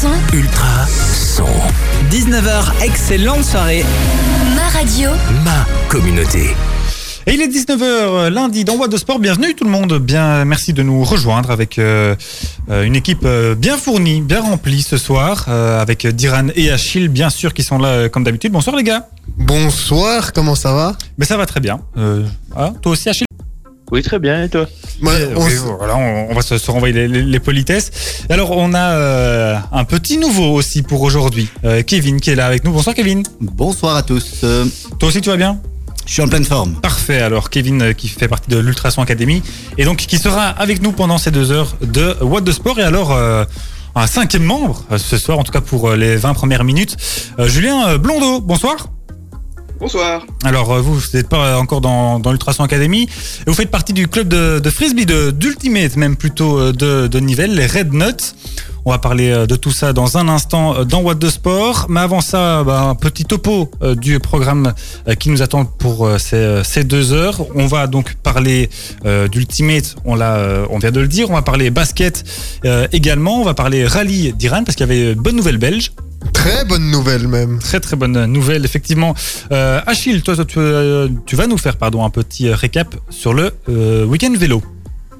son. Ultra son. 19h, excellente soirée. Ma radio. Ma communauté. Et il est 19h lundi dans de Sport. Bienvenue tout le monde. Bien, merci de nous rejoindre avec euh, euh, une équipe euh, bien fournie, bien remplie ce soir, euh, avec Diran et Achille bien sûr qui sont là euh, comme d'habitude. Bonsoir les gars. Bonsoir, comment ça va? Mais ça va très bien. Euh, ah, toi aussi Achille? Oui, très bien, et toi Ouais, on voilà, on, on va se, se renvoyer les, les- les politesses. Alors on a euh, un petit nouveau aussi pour aujourd'hui. Euh, Kevin qui est là avec nous. Bonsoir Kevin. Bonsoir à tous. Euh, Toi aussi tu vas bien? Je suis en pleine forme. Parfait. Alors Kevin euh, qui fait partie de l'Ultrason Academy et donc qui sera avec nous pendant ces deux heures de What de Sport et alors euh, un cinquième membre ce soir en tout cas pour les 20 premières minutes. Euh, Julien Blondeau. Bonsoir. Bonsoir. Alors euh, vous, n'êtes pas encore dans, dans l'Ultrason Academy. Vous faites partie du club de, de frisbee, d'ultimate même plutôt euh, de, de Nivelles, les Red Nuts. On va parler euh, de tout ça dans un instant dans What de Sport. Mais avant ça, bah, un petit topo du programme qui nous attend pour ces, deux heures. On va donc parler d'ultimate, on, vient de le dire. On va parler basket également. On va parler rallye d'Iran parce qu'il y avait bonne nouvelle belge. Très bonne nouvelle même. Très très bonne nouvelle, effectivement. Euh, Achille, toi, toi, tu, euh, tu vas nous faire pardon, un petit euh, récap sur le euh, week-end vélo.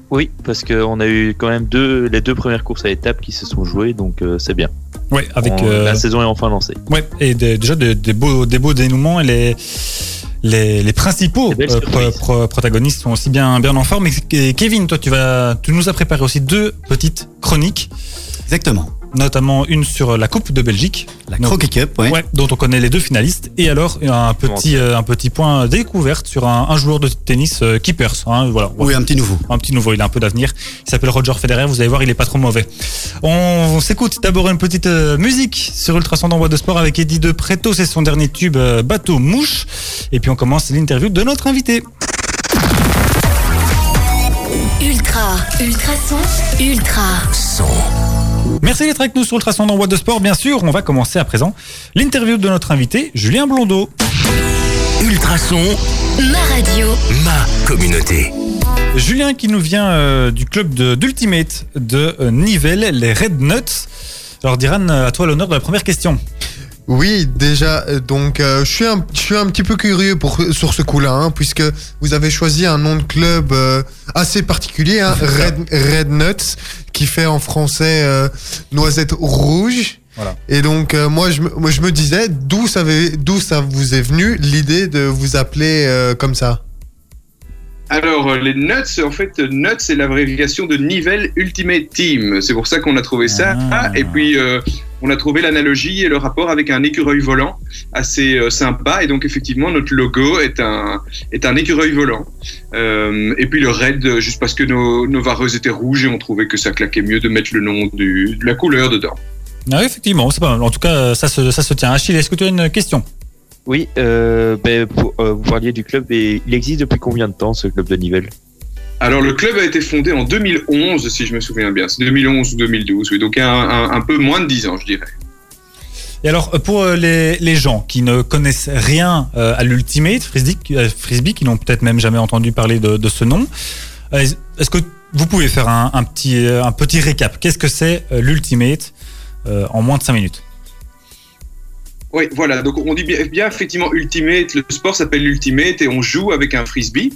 Oui, parce qu'on a eu quand même deux, les deux premières courses à étapes qui se sont jouées, donc euh, c'est bien. Ouais, avec On- euh, La saison est enfin lancée. ouais, et des- déjà des, des beaux, des beaux dénouements et les, les, les principaux euh, pro- pro- protagonistes sont aussi bien, bien en forme. Et Kevin, toi, tu, vas, tu nous as préparé aussi deux petites chroniques, Exactement. Notamment une sur la Coupe de Belgique. La Croquet Cup, ouais. Ouais, dont on connaît les deux finalistes. Et alors, un petit, euh, un petit point découverte sur un, un joueur de tennis euh, qui perce. Hein, voilà, Oui, un petit nouveau. un petit nouveau, il a un peu d'avenir. Il s'appelle Roger Federer, vous allez voir, il est pas trop mauvais. On, on s'écoute d'abord une petite euh, musique sur Ultrason dans Bois de Sport avec Eddie De Preto, c'est son dernier tube euh, Bateau Mouche. Et puis on commence l'interview de notre invité. Ultra. Ultra son. Ultra. Son. Merci d'être avec nous sur Ultrason dans Bois de Sport, bien sûr. On va commencer à présent l'interview de notre invité, Julien Blondeau. Ultrason. Ma radio. Ma communauté. Julien qui nous vient euh, du club d'Ultimate de, euh, Nivelles, les Red Nuts. Alors Diran, euh, à toi l'honneur de la première question. Oui, déjà, euh, donc euh, je suis un, je suis un petit peu curieux pour, sur ce coup-là, hein, puisque vous avez choisi un nom de club euh, assez particulier, hein, Red, Red Nuts, qui fait en français euh, noisette rouge. Voilà. Et donc euh, moi, je me, moi je me disais d'où ça, avait- d'où ça vous est venu l'idée de vous appeler euh, comme ça? Alors, les Nuts, en fait, Nuts, c'est l'abréviation de Nivelle Ultimate Team. C'est pour ça qu'on a trouvé ça. Ah. Et puis, euh, on a trouvé l'analogie et le rapport avec un écureuil volant assez euh, sympa. Et donc, effectivement, notre logo est un, est un écureuil volant. Euh, et puis, le Red, euh, juste parce que nos, nos vareuses étaient rouges et on trouvait que ça claquait mieux de mettre le nom du, de la couleur dedans. Ah, oui, effectivement, c'est pas mal. En tout cas, ça se, ça se tient. Achille, est-ce que tu as une question? Oui, euh, ben, pour- euh, vous parliez du club, et il existe depuis combien de temps ce club de Nivelles? Alors, le club a été fondé en 2011, si je me souviens bien. C'est 2011 ou 2012, oui. Donc, un, un- un peu moins de 10 ans, je dirais. Et alors, euh, pour euh, les, les gens qui ne connaissent rien euh, à l'Ultimate Frisbee, Frisbee qui n'ont peut-être même jamais entendu parler de, de ce nom, est-ce que vous pouvez faire un, un petit, un petit récap? Qu'est-ce que c'est l'Ultimate en moins de 5 minutes? Oui, voilà. Donc, on dit bien, bien effectivement Ultimate. Le sport s'appelle l'Ultimate et on joue avec un frisbee.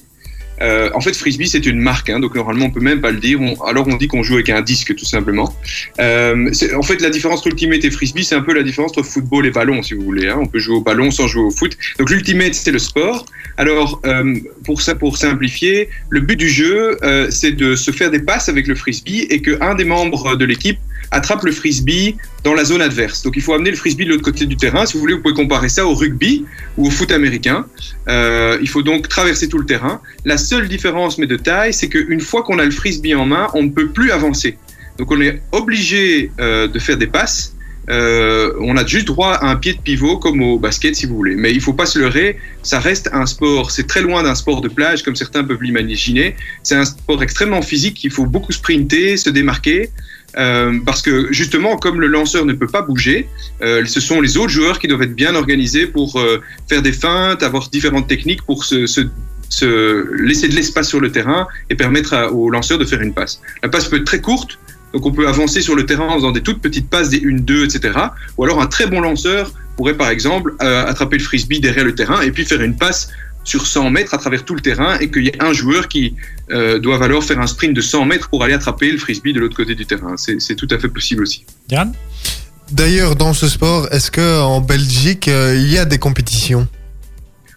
Euh, en fait, frisbee c'est une marque, hein, donc normalement on peut même pas le dire. On- alors on dit qu'on joue avec un disque tout simplement. Euh, en fait, la différence entre ultimate et frisbee, c'est un peu la différence entre football et ballon, si vous voulez. Hein. On peut jouer au ballon sans jouer au foot. Donc l'ultimate c'est le sport. Alors euh, pour ça, pour simplifier, le but du jeu c'est de se faire des passes avec le frisbee et que un des membres de l'équipe attrape le frisbee dans la zone adverse. Donc il faut amener le frisbee de l'autre côté du terrain. Si vous voulez, vous pouvez comparer ça au rugby ou au foot américain. Euh, il faut donc traverser tout le terrain. La seule différence, mais de taille, c'est qu'une fois qu'on a le frisbee en main, on ne peut plus avancer. Donc on est obligé euh, de faire des passes. Euh, on a juste droit à un pied de pivot comme au basket si vous voulez. Mais il faut pas se leurrer, ça reste un sport. C'est très loin d'un sport de plage comme certains peuvent l'imaginer. C'est un sport extrêmement physique. Il faut beaucoup sprinter, se démarquer. Euh, parce que justement, comme le lanceur ne peut pas bouger, euh, ce sont les autres joueurs qui doivent être bien organisés pour euh, faire des feintes, avoir différentes techniques pour se, se, se laisser de l'espace sur le terrain et permettre au lanceur de faire une passe. La passe peut être très courte Donc on peut avancer sur le terrain en faisant des toutes petites passes, des 1-2, etc. Ou alors un très bon lanceur pourrait par exemple attraper le frisbee derrière le terrain et puis faire une passe sur 100 mètres à travers tout le terrain et qu'il y ait un joueur qui euh, doit alors faire un sprint de 100 mètres pour aller attraper le frisbee de l'autre côté du terrain. C'est tout à fait possible aussi. Diane? D'ailleurs, dans ce sport, est-ce que en Belgique, euh, il y a des compétitions?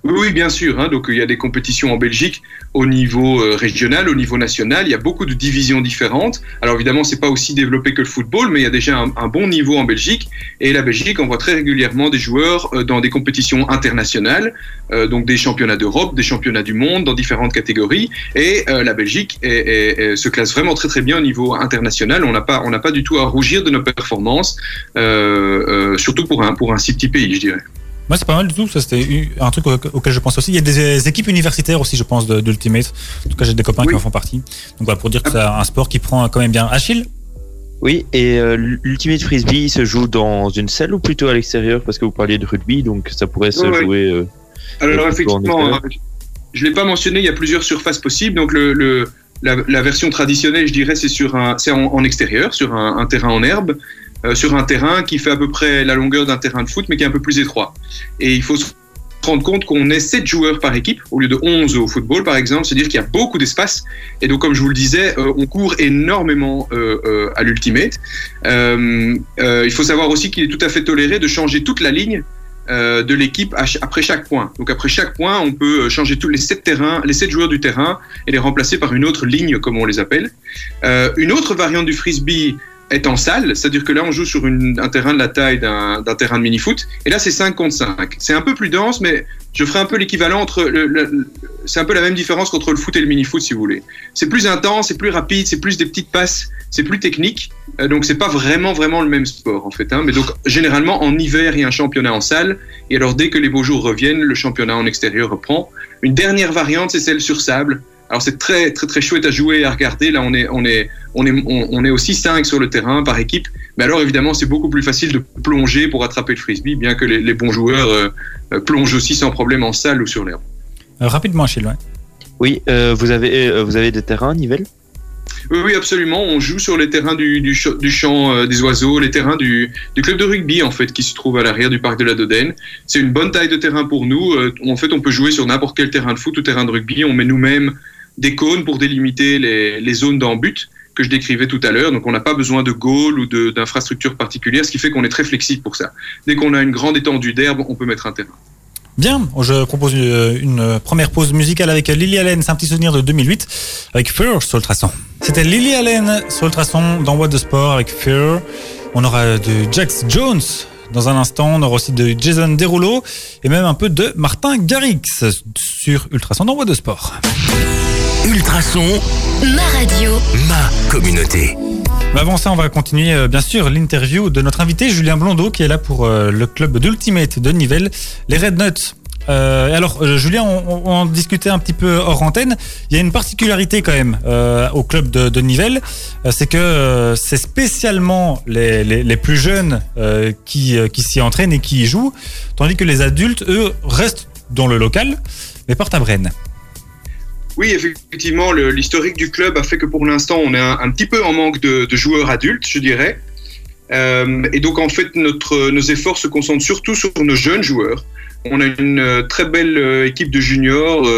Oui, bien sûr. hein. Donc, il y a des compétitions en Belgique au niveau euh, régional, au niveau national. Il y a beaucoup de divisions différentes. Alors, évidemment, c'est pas aussi développé que le football, mais il y a déjà un, bon niveau en Belgique. Et la Belgique envoie très régulièrement des joueurs euh, dans des compétitions internationales, euh, donc des championnats d'Europe, des championnats du monde, dans différentes catégories. Et euh, la Belgique est- est- est- se classe vraiment très très bien au niveau international. On n'a pas, on n'a pas du tout à rougir de nos performances, surtout pour un pour un si petit pays, je dirais. Moi, c'est pas mal du tout. Ça, c'était un truc au- auquel je pense aussi. Il y a des équipes universitaires aussi, je pense, d'Ultimate. En tout cas, j'ai des copains qui en font partie. Donc, voilà, pour dire que c'est un sport qui prend quand même bien. Achille? Oui, et euh, l'Ultimate Frisbee se joue dans une salle ou plutôt à l'extérieur? Parce que vous parliez de rugby, donc ça pourrait se Ouais, jouer. euh, Alors effectivement, euh, je l'ai pas mentionné, il y a plusieurs surfaces possibles. Donc le, le- la, la version traditionnelle, je dirais, c'est sur un, c'est en, en extérieur, sur un, un terrain en herbe, euh, sur un terrain qui fait à peu près la longueur d'un terrain de foot, mais qui est un peu plus étroit. Et il faut se rendre compte qu'on est 7 joueurs par équipe au lieu de 11 au football par exemple, c'est-à-dire qu'il y a beaucoup d'espace et donc comme je vous le disais, euh, on court énormément euh, à l'ultimate. Il faut savoir aussi qu'il est tout à fait toléré de changer toute la ligne de l'équipe après chaque point. Donc après chaque point, on peut changer tous les sept terrains, les sept joueurs du terrain et les remplacer par une autre ligne, comme on les appelle. Une autre variante du frisbee est en salle, c'est-à-dire que là on joue sur un terrain de la taille d'un terrain de mini-foot, et là c'est 5 contre 5. C'est un peu plus dense, mais je ferai un peu l'équivalent entre... Le, c'est un peu la même différence qu'entre le foot et le mini-foot, si vous voulez. C'est plus intense, c'est plus rapide, c'est plus des petites passes, c'est plus technique, euh, donc c'est pas vraiment vraiment le même sport en fait. Hein. Mais donc généralement en hiver il y a un championnat en salle, et alors dès que les beaux jours reviennent, le championnat en extérieur reprend. Une dernière variante, c'est celle sur sable. Alors c'est très très très chouette à jouer et à regarder. Là on est on est on est on, on est aussi cinq sur le terrain par équipe. Mais alors évidemment c'est beaucoup plus facile de plonger pour attraper le frisbee, bien que les, les bons joueurs euh, euh, plongent aussi sans problème en salle ou sur l'herbe. Euh, Rapidement, ouais. Oui, euh, vous, avez, euh, vous avez des terrains, Nivelle? Oui, oui, absolument. On joue sur les terrains du, du, ch- du champ euh, des oiseaux, les terrains du, du club de rugby, en fait, qui se trouve à l'arrière du parc de la Dodène. C'est une bonne taille de terrain pour nous. Euh, en fait, on peut jouer sur n'importe quel terrain de foot ou terrain de rugby. On met nous-mêmes des cônes pour délimiter les, les zones d'en-but que je décrivais tout à l'heure. Donc, on n'a pas besoin de goal ou de- d'infrastructures particulières, ce qui fait qu'on est très flexible pour ça. Dès qu'on a une grande étendue d'herbe, on peut mettre un terrain. Bien, je propose une, première pause musicale avec Lily Allen, c'est un petit souvenir de 2008, avec Fear sur Ultrason. C'était Lily Allen sur Ultrason dans What the Sport avec Fear. On aura de Jax Jones dans un instant, on aura aussi de Jason Derulo et même un peu de Martin Garrix sur Ultrason dans What the Sport. Ultrason, Ma radio. ma communauté. Mais avant ça, on va continuer euh, bien sûr l'interview de notre invité Julien Blondeau qui est là pour euh, le club d'Ultimate de Nivelles, les Red Nuts. Euh, alors euh, Julien, on, on- on en discutait un petit peu hors antenne. Il y a une particularité quand même euh, au club de, de Nivelles, euh, c'est que euh, c'est spécialement les, les, les plus jeunes euh, qui, euh, qui s'y entraînent et qui y jouent, tandis que les adultes, eux, restent dans le local, mais partent à Brenne. Oui, effectivement, l'historique du club a fait que pour l'instant, on est un, petit peu en manque de, joueurs adultes, je dirais. Euh, et donc, en fait, notre, nos efforts se concentrent surtout sur nos jeunes joueurs. On a une euh, très belle euh, équipe de juniors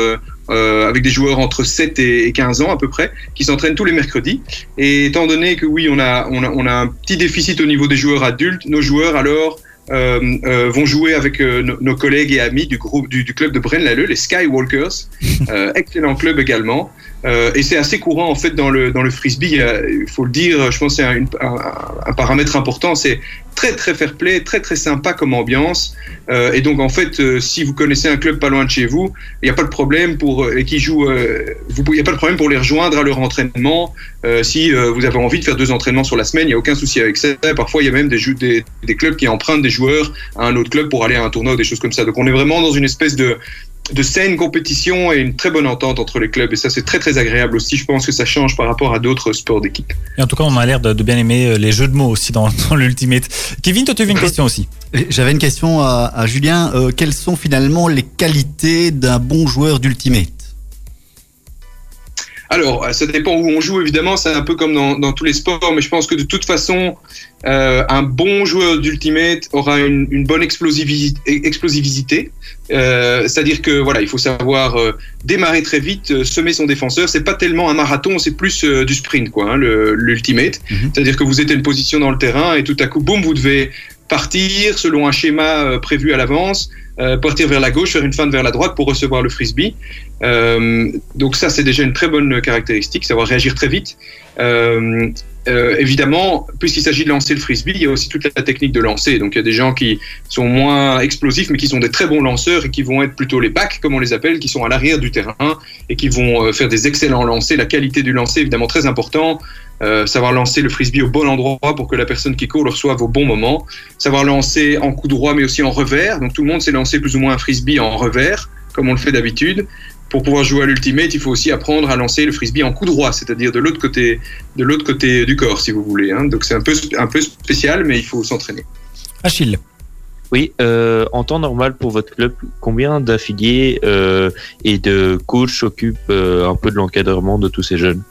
avec des joueurs entre 7 et et 15 ans à peu près qui s'entraînent tous les mercredis. Et étant donné que oui, on a, on a, un petit déficit au niveau des joueurs adultes, nos joueurs alors vont jouer avec euh, nos, collègues et amis du groupe du, du club de Braine-l'Alleud, les Skywalkers, euh, excellent club également. Euh, et c'est assez courant en fait dans le dans le frisbee. Il, faut le dire, je pense que c'est un, un, un paramètre important. C'est très très fair play, très très sympa comme ambiance. Euh, et donc en fait, euh, si vous connaissez un club pas loin de chez vous, il n'y a pas de problème pour euh, qui joue, il n'y a pas de problème pour les rejoindre à leur entraînement. Si vous avez envie de faire deux entraînements sur la semaine, il n'y a aucun souci avec ça. Parfois, il y a même des, des clubs qui empruntent des joueurs à un autre club pour aller à un tournoi ou des choses comme ça. Donc on est vraiment dans une espèce de de saine compétition et une très bonne entente entre les clubs. Et ça, c'est très très agréable aussi. Je pense que ça change par rapport à d'autres sports d'équipe. Et en tout cas, on a l'air de, de bien aimer euh, les jeux de mots aussi dans, dans l'Ultimate. Kevin, toi, tu avais une question aussi. J'avais une question à, à Julien. Euh, quelles sont finalement les qualités d'un bon joueur d'Ultimate? Alors, euh, ça dépend où on joue, évidemment, c'est un peu comme dans, dans, tous les sports, mais je pense que de toute façon, euh, un bon joueur d'Ultimate aura une, une bonne explosivité. explosivité. Euh, C'est-à-dire que voilà, il faut savoir euh, démarrer très vite, semer son défenseur. C'est pas tellement un marathon, c'est plus du sprint, quoi, hein, l'Ultimate. Mm -hmm. C'est-à-dire que vous êtes une position dans le terrain et tout à coup, boum, vous devez partir selon un schéma prévu à l'avance euh, partir vers la gauche, faire une feinte vers la droite pour recevoir le frisbee. Euh, donc ça, c'est déjà une très bonne caractéristique, savoir réagir très vite. Euh, euh, évidemment, puisqu'il s'agit de lancer le frisbee, il y a aussi toute la technique de lancer. Donc il y a des gens qui sont moins explosifs, mais qui sont des très bons lanceurs et qui vont être plutôt les backs, comme on les appelle, qui sont à l'arrière du terrain et qui vont euh, faire des excellents lancers. La qualité du lancer, évidemment, très important. Euh, savoir lancer le frisbee au bon endroit pour que la personne qui court le reçoive au bon moment. Savoir lancer en coup droit, mais aussi en revers. Donc tout le monde sait lancer plus ou moins un frisbee en revers, comme on le fait d'habitude pour pouvoir jouer à l'ultimate, il faut aussi apprendre à lancer le frisbee en coup droit, c'est-à-dire de l'autre côté, de l'autre côté du corps, si vous voulez. Hein. Donc c'est un peu, un peu spécial, mais il faut s'entraîner. Achille. Oui, euh, en temps normal pour votre club, combien d'affiliés euh, et de coachs s'occupent euh, un peu de l'encadrement de tous ces jeunes?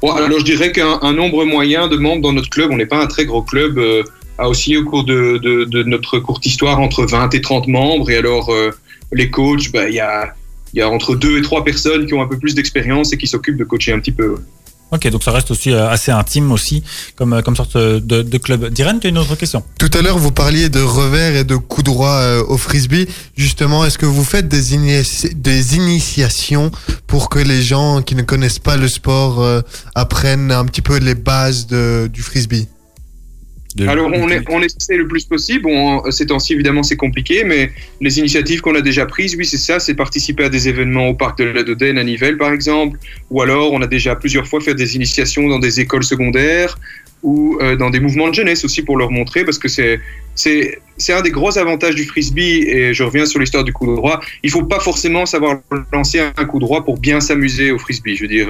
Bon, Alors je dirais qu'un nombre moyen de membres dans notre club, on n'est pas un très gros club, euh, a aussi au cours de, notre courte histoire entre 20 et 30 membres. Et alors euh, les coachs, il bah, y a il y a entre deux et trois personnes qui ont un peu plus d'expérience et qui s'occupent de coacher un petit peu. Ok, donc ça reste aussi assez intime aussi, comme, comme sorte de, de club. Diren, tu as une autre question? Tout à l'heure, vous parliez de revers et de coup droit euh, au frisbee. Justement, est-ce que vous faites des, des initiations pour que les gens qui ne connaissent pas le sport euh, apprennent un petit peu les bases de, du frisbee? De Alors, on, est, on essaie le plus possible. Bon, ces temps-ci, évidemment, c'est compliqué, mais les initiatives qu'on a déjà prises, oui, c'est ça, c'est participer à des événements au parc de la Dodène à Nivelles, par exemple, ou alors on a déjà plusieurs fois fait des initiations dans des écoles secondaires ou euh, dans des mouvements de jeunesse aussi pour leur montrer, parce que c'est c'est un des gros avantages du frisbee et je reviens sur l'histoire du coup droit. Il faut pas forcément savoir lancer un coup droit pour bien s'amuser au frisbee. Je veux dire,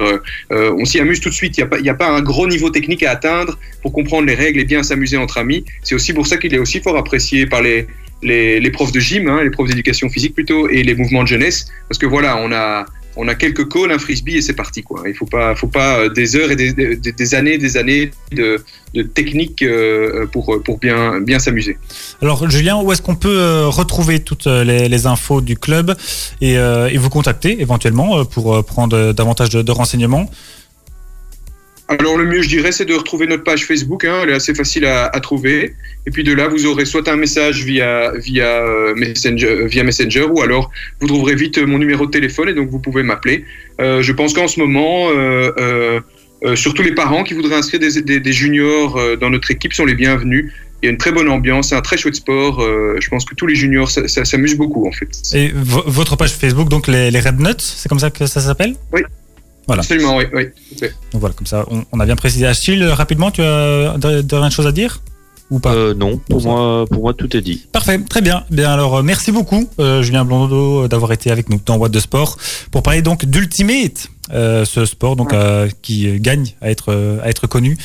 euh, on s'y amuse tout de suite. Il n'y a a pas un gros niveau technique à atteindre pour comprendre les règles et bien s'amuser entre amis. C'est aussi pour ça qu'il est aussi fort apprécié par les les, les profs de gym, hein, les profs d'éducation physique plutôt, et les mouvements de jeunesse, parce que voilà, on a on a quelques calls, un frisbee et c'est parti quoi. Il faut pas, faut pas des heures et des, années, des années de, de technique euh, pour pour bien s'amuser. Alors Julien, où est-ce qu'on peut retrouver toutes les, infos du club et, euh, vous contacter éventuellement pour prendre davantage de renseignements? Alors le mieux, je dirais, c'est de retrouver notre page Facebook. Hein, elle est assez facile à, à, trouver. Et puis de là, vous aurez soit un message via via Messenger, via Messenger, ou alors vous trouverez vite mon numéro de téléphone et donc vous pouvez m'appeler. Euh, je pense qu'en ce moment, euh, euh, surtout les parents qui voudraient inscrire des, des, des juniors dans notre équipe sont les bienvenus. Il y a une très bonne ambiance, c'est un très chouette sport. Euh, je pense que tous les juniors s'amusent beaucoup en fait. Et votre page Facebook, donc les, les Red Nuts, c'est comme ça que ça s'appelle? Oui. Voilà. Absolument, oui. oui. Okay. Donc voilà, comme ça, on, on a bien précisé. Achille, rapidement, tu as de, chose à dire ou pas euh, Non, pour moi, pour moi, tout est dit. Parfait, très bien. Bien alors, euh, merci beaucoup, euh, Julien Blondeau, d'avoir été avec nous dans Boîte de Sport pour parler donc d'Ultimate, euh, ce sport donc ouais. qui gagne à être à être connu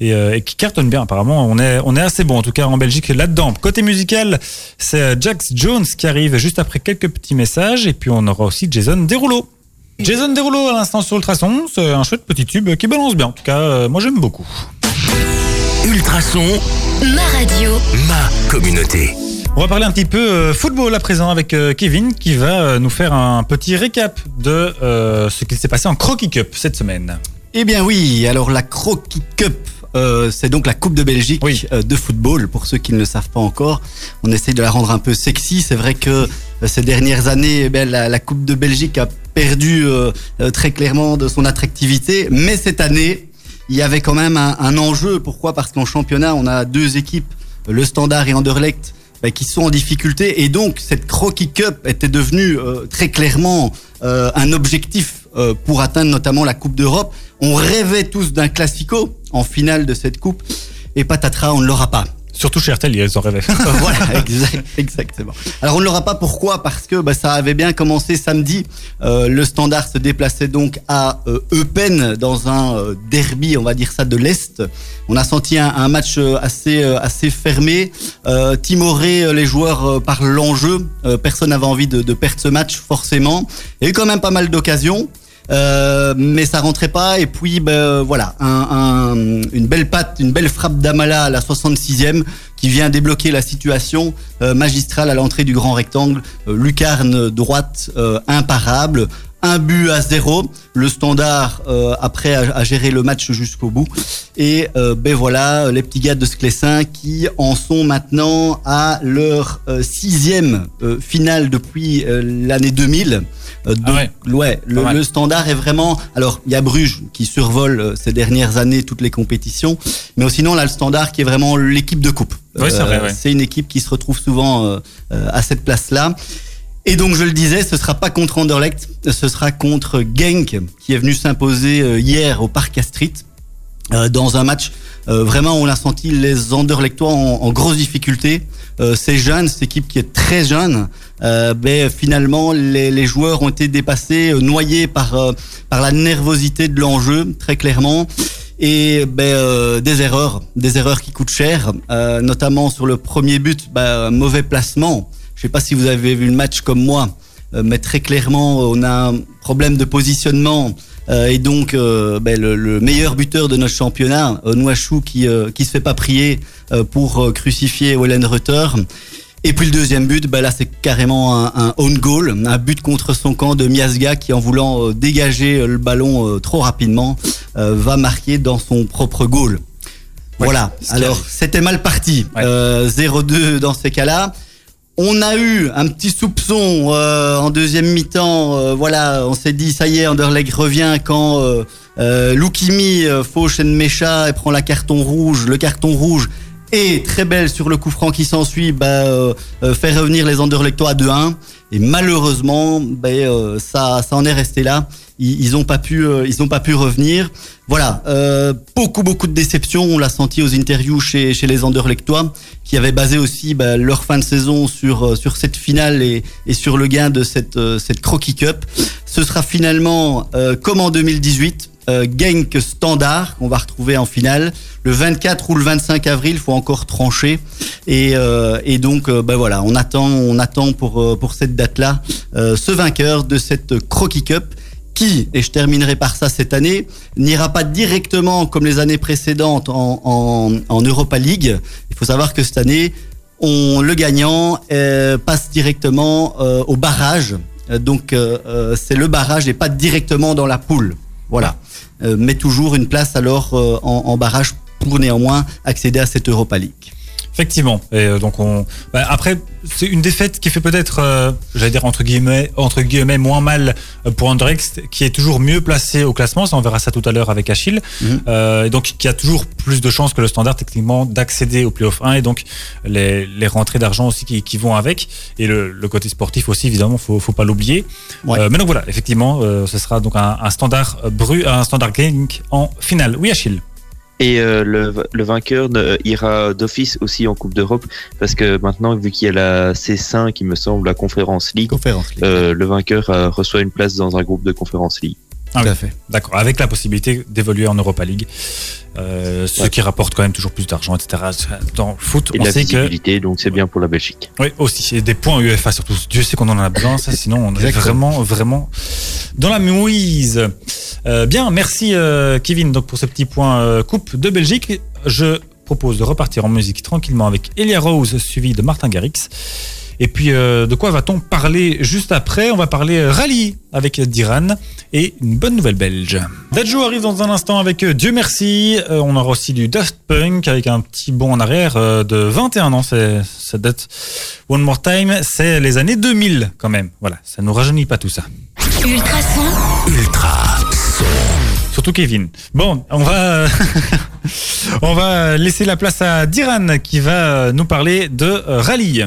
et, et, qui cartonne bien. Apparemment, on est on est assez bon en tout cas en Belgique là-dedans. Côté musical, c'est Jax Jones qui arrive juste après quelques petits messages et puis on aura aussi Jason Derulo. Jason Derulo à l'instant sur Ultrason, c'est un chouette petit tube qui balance bien. En tout cas, euh, moi j'aime beaucoup. Ultrason, ma radio, ma communauté. On va parler un petit peu euh, football à présent avec euh, Kevin qui va nous faire un petit récap de euh, ce qui s'est passé en Croquis Cup cette semaine. Eh bien oui, alors la Croquis Cup, euh, c'est donc la Coupe de Belgique oui. euh, de football, pour ceux qui ne le savent pas encore. On essaye de la rendre un peu sexy. C'est vrai que euh, ces dernières années, eh bien, la, la, Coupe de Belgique a perdu euh, très clairement de son attractivité. Mais cette année, il y avait quand même un, un enjeu. Pourquoi? Parce qu'en championnat, on a deux équipes, le Standard et Anderlecht, bah, qui sont en difficulté. Et donc, cette Croquis Cup était devenue euh, très clairement euh, un objectif euh, pour atteindre notamment la Coupe d'Europe. On rêvait tous d'un classico en finale de cette coupe. Et patatras, on ne l'aura pas. Surtout chez RTL, ils en rêvaient. voilà, exact, exactement. Alors on ne l'aura pas pourquoi? Parce que bah, ça avait bien commencé samedi. Euh, le Standard se déplaçait donc à euh, Eupen dans un euh, derby, on va dire ça, de l'Est. On a senti un, un match assez, assez fermé, timoré les joueurs par l'enjeu. personne n'avait envie de, de, perdre ce match forcément. Il y a eu quand même pas mal d'occasions. Euh, mais ça rentrait pas. Et puis, ben, voilà, un, un, une belle patte, une belle frappe d'Amala à la 66e qui vient débloquer la situation euh, magistrale à l'entrée du grand rectangle. Euh, lucarne droite imparable. Un but à zéro, le standard après à, gérer le match jusqu'au bout. Et ben voilà, les petits gars de Sclessin qui en sont maintenant à leur sixième finale depuis l'année 2000. Euh, de- Ah ouais. ouais, le, standard est vraiment. Alors, il y a Bruges qui survole euh, ces dernières années toutes les compétitions, mais sinon, là, le standard qui est vraiment l'équipe de coupe. Ouais, c'est vrai, ouais. C'est une équipe qui se retrouve souvent euh, euh, à cette place-là. Et donc, je le disais, ce sera pas contre Anderlecht, ce sera contre Genk, qui est venu s'imposer euh, hier au Parc Astrid, euh, dans un match euh, vraiment on a senti les Anderlechtois en, en grosse difficulté. Euh, c'est jeune, cette équipe qui est très jeune, euh, ben, finalement les, les joueurs ont été dépassés, euh, noyés par par la nervosité de l'enjeu, très clairement. Et ben, des erreurs, des erreurs qui coûtent cher, notamment sur le premier but, ben, mauvais placement. Je sais pas si vous avez vu le match comme moi, mais très clairement, on a un problème de positionnement. Euh, et donc, euh, ben, le, le meilleur buteur de notre championnat, euh, Nouachou, qui euh, qui se fait pas prier euh, pour euh, crucifier Wallen Rutter. Et puis le deuxième but, ben là c'est carrément un, un own goal, un but contre son camp de Miasga qui en voulant euh, dégager le ballon euh, trop rapidement euh, va marquer dans son propre goal. voilà. Alors c'était mal parti. Ouais. Euh, 0-2 dans ces cas-là. On a eu un petit soupçon euh, en deuxième mi-temps. euh, voilà, on s'est dit ça y est, Anderlecht revient quand euh, euh, Lukimi euh, fauche Nmecha et prend la carton rouge, le carton rouge. Et très belle sur le coup franc qui s'ensuit, bah, euh, euh, fait revenir les Anderlechtois à 2-1. Et malheureusement, bah, euh, ça, ça en est resté là. Ils, ils ont pas pu, ils ont pas pu revenir. Voilà, beaucoup beaucoup de déception. On l'a senti aux interviews chez chez les Anderlechtois, qui avaient basé aussi bah, leur fin de saison sur cette finale et, sur le gain de cette cette Crocky Cup. Ce sera finalement comme en 2018. Euh, standard qu'on va retrouver en finale le 24 ou le 25 avril faut encore trancher et, euh, donc euh, ben voilà on attend on attend pour euh, pour cette date là ce vainqueur de cette Crocky Cup qui, et je terminerai par ça cette année, n'ira pas directement comme les années précédentes en, en, Europa League. Il faut savoir que cette année, on, le gagnant euh, passe directement euh, au barrage. Euh, Donc euh, euh, c'est le barrage et pas directement dans la poule. Voilà. Euh, mais toujours une place alors euh, en, en barrage pour néanmoins accéder à cette Europa League. Effectivement. Et euh, donc on. bah, après, c'est une défaite qui fait peut-être, euh, j'allais dire entre guillemets, entre guillemets moins mal euh, pour Anderlecht, qui est toujours mieux placé au classement. Ça, on verra ça tout à l'heure avec Achille. Mhm. Euh, et donc qui a toujours plus de chances que le Standard techniquement d'accéder au playoff 1 et donc les, les rentrées d'argent aussi qui, qui vont avec et le, le côté sportif aussi évidemment faut faut pas l'oublier. Ouais. Mais donc voilà, effectivement, ce sera donc un, un standard bru, un standard Genk en finale. Oui Achille. Et euh, le, le vainqueur ne- ira d'office aussi en Coupe d'Europe parce que maintenant, vu qu'il y a la C5, il me semble, la Conférence League, Conférence League. euh, le vainqueur euh, reçoit une place dans un groupe de Conférence League. Ah Tout oui. à fait. D'accord, avec la possibilité d'évoluer en Europa League, euh, ce Ouais. qui rapporte quand même toujours plus d'argent, etc. Dans le foot, Et de on la sait que donc c'est bien pour la Belgique. oui aussi et des points UEFA surtout. Dieu sait qu'on en a besoin, ça sinon on est vraiment vraiment dans la mouise. Euh, bien, merci euh, Kevin donc pour ce petit point euh, coupe de Belgique. Je propose de repartir en musique tranquillement avec Elia Rose suivi de Martin Garrix. Et puis, euh, de quoi va-t-on parler juste après On va parler euh, rallye avec Diran et une bonne nouvelle belge. Dadjo arrive dans un instant avec euh, Dieu merci. Euh, on aura aussi du Daft Punk avec un petit bond en arrière euh, de 21 ans. C'est, ça date One More Time. C'est les années 2000 quand même. Voilà, ça nous rajeunit pas tout ça. Ultrason, Ultra son. Surtout Kevin. Bon, on va on va laisser la place à Diran qui va nous parler de rallye.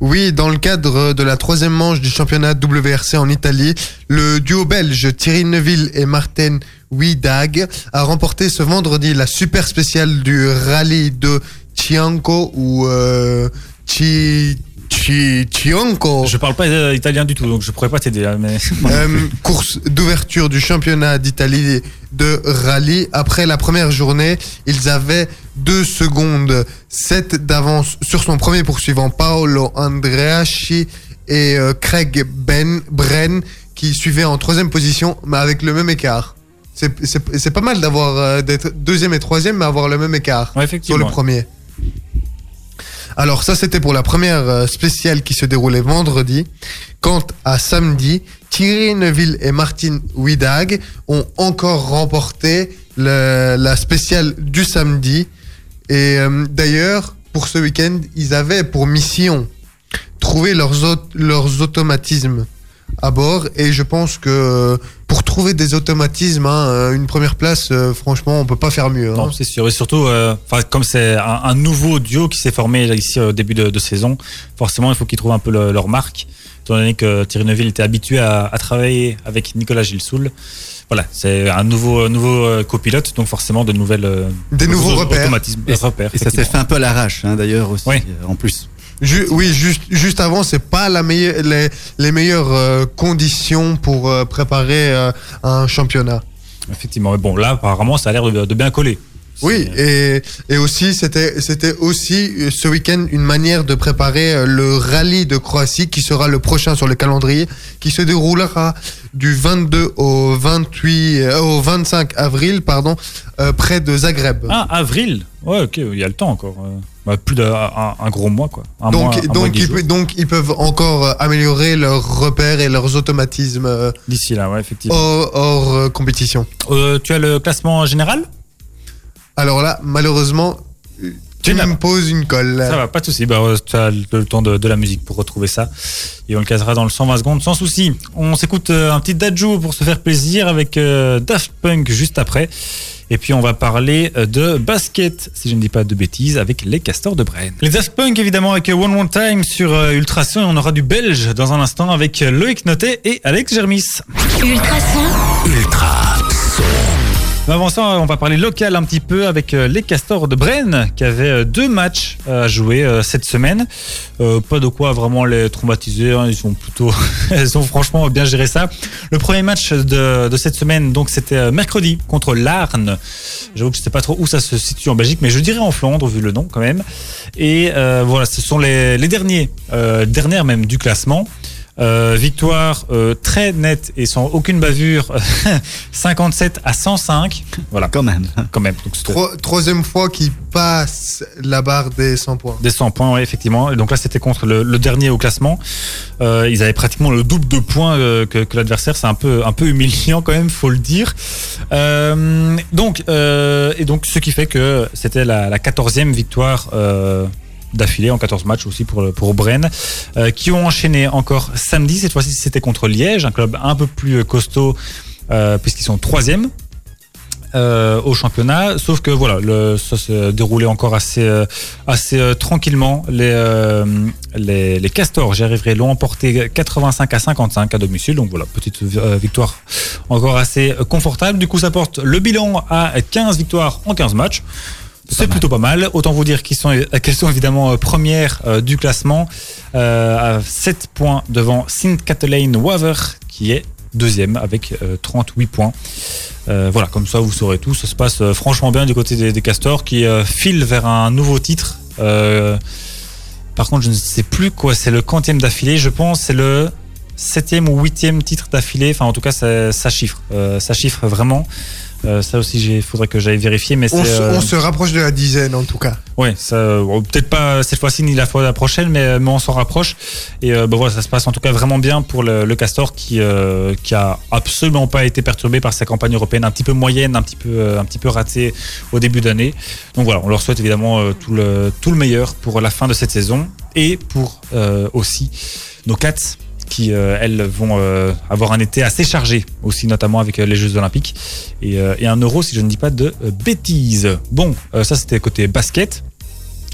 Oui, dans le cadre de la troisième manche du championnat WRC en Italie, le duo belge Thierry Neuville et Martin Widag a remporté ce vendredi la super spéciale du rallye de Chianco ou euh, Chi, Chi, Chianco. Je parle pas euh, italien du tout, donc je pourrais pas t'aider là, mais Euh, course d'ouverture du championnat d'Italie de rallye. Après la première journée, ils avaient 2 secondes 7 d'avance sur son premier poursuivant Paolo Andreaschi et euh, Craig ben, Bren qui suivait en troisième position, mais avec le même écart. C'est- pas mal d'avoir euh, d'être deuxième et troisième, mais avoir le même écart Ouais, sur le premier. Alors ça, c'était pour la première euh, spéciale qui se déroulait vendredi. Quant à samedi, Thierry Neuville et Martin Widag ont encore remporté le- la spéciale du samedi. Et euh, d'ailleurs, pour ce week-end, ils avaient pour mission trouver leurs, leurs automatismes à bord. Et je pense que euh, pour trouver des automatismes, hein, euh, une première place, euh, franchement, on peut pas faire mieux. hein. Non, c'est sûr. Et surtout, euh, comme c'est un, un nouveau duo qui s'est formé ici au début de, de saison, forcément, il faut qu'ils trouvent un peu le- leur marque. Étant donné que Thierry Neuville était habitué à, à travailler avec Nicolas Gilsoul. Voilà, c'est un nouveau, nouveau euh, copilote, donc forcément de nouvelles. euh, Des de nouveaux repères. automatismes, Et, repères, et ça s'est fait un peu à l'arrache, hein, d'ailleurs, aussi, Oui. euh, en plus. Ju- oui, juste, juste avant, c'est pas la meilleure, les, les meilleures euh, conditions pour euh, préparer euh, un championnat. Effectivement. Mais bon, là, apparemment, ça a l'air de, de bien coller. Oui, et, et aussi, c'était, c'était aussi euh, ce week-end une manière de préparer euh, le rallye de Croatie qui sera le prochain sur le calendrier, qui se déroulera du 22 au 28, euh, au 25 avril, pardon, euh, près de Zagreb. Ah, avril? Ouais, ok, il y a le temps encore. Bah, plus d'un un, un gros mois, quoi. Un donc, mois, un mois, donc, ils, donc, ils peuvent encore améliorer leurs repères et leurs automatismes D'ici là, ouais, effectivement. hors, hors, euh, compétition. Tu as le classement général? Alors là, malheureusement, tu me poses une colle. Ça va, pas de souci. Bah, euh, tu as le, temps de, de la musique pour retrouver ça. Et on le casera dans le 120 secondes sans souci. On s'écoute euh, un petit Dajou pour se faire plaisir avec euh, Daft Punk juste après. Et puis on va parler de basket, si je ne dis pas de bêtises, avec les castors de Brenne. Les Daft Punk évidemment avec One One Time sur Ultrason. Et on aura du belge dans un instant avec Loïc Notet et Alex Germis. Ultrason, Ultra. Avant ça, on va parler local un petit peu avec euh, les Castors de Brenne qui avaient euh, deux matchs à jouer euh, cette semaine. Euh, pas de quoi vraiment les traumatiser, hein, ils ont plutôt, ont franchement bien géré ça. Le premier match de, cette semaine, donc c'était euh, mercredi contre l'Arne. J'avoue que je sais pas trop où ça se situe en Belgique, mais je dirais en Flandre vu le nom quand même. Et euh, voilà, ce sont les, derniers, euh, dernières même du classement. Euh, victoire euh, très nette et sans aucune bavure, 57 à 105. Voilà, Quand même. quand même. Donc c'était Tro- troisième fois qu'ils passent la barre des 100 points. des 100 points, ouais, effectivement. Et donc là, c'était contre le, le dernier au classement. Euh, ils avaient pratiquement le double de points euh, que, que l'adversaire. C'est un peu, un peu humiliant quand même, faut le dire. Euh, donc, euh, et donc, ce qui fait que c'était la, la 14e victoire. Euh, d'affilée en 14 matchs aussi pour, pour Brenne, euh, qui ont enchaîné encore samedi. Cette fois-ci, c'était contre Liège, un club un peu plus costaud, euh, puisqu'ils sont troisième euh, au championnat. Sauf que voilà, ça s'est déroulé encore assez, euh, assez euh, tranquillement. Les, euh, les, les Castors, j'y arriverai, l'ont emporté 85 à 55 à domicile. Donc voilà, petite euh, victoire encore assez euh, confortable. Du coup, ça porte le bilan à 15 victoires en 15 matchs. C'est plutôt pas mal. Autant vous dire qu'ils sont, qu'elles sont évidemment euh, premières euh, du classement euh, à 7 points devant Sint Katelaine Waver qui est deuxième avec euh, 38 points. Euh, voilà, comme ça vous saurez tout. Ça se passe euh, franchement bien du côté des, des Castors qui euh, filent vers un nouveau titre. Euh, par contre, je ne sais plus quoi. C'est le quantième d'affilée. Je pense c'est le septième ou huitième titre d'affilée. Enfin, en tout cas, ça, ça chiffre. Euh, ça chiffre vraiment. Euh, ça aussi, il faudrait que j'aille vérifier. Mais On euh, on se rapproche de la dizaine en tout cas. Ça, bon, peut-être pas cette fois-ci ni la fois prochaine, mais, mais on s'en rapproche. Et euh, bah voilà, ça se passe en tout cas vraiment bien pour le, le Castor qui euh, qui a absolument pas été perturbé par sa campagne européenne un petit peu moyenne, un petit peu euh, un petit peu ratée au début d'année. Donc voilà, on leur souhaite évidemment euh, tout le tout le meilleur pour la fin de cette saison et pour euh, aussi nos Cats qui euh, elles vont euh, avoir un été assez chargé aussi notamment avec euh, les Jeux Olympiques et, euh, et un euro si je ne dis pas de euh, bêtises. Bon, euh, ça c'était côté basket.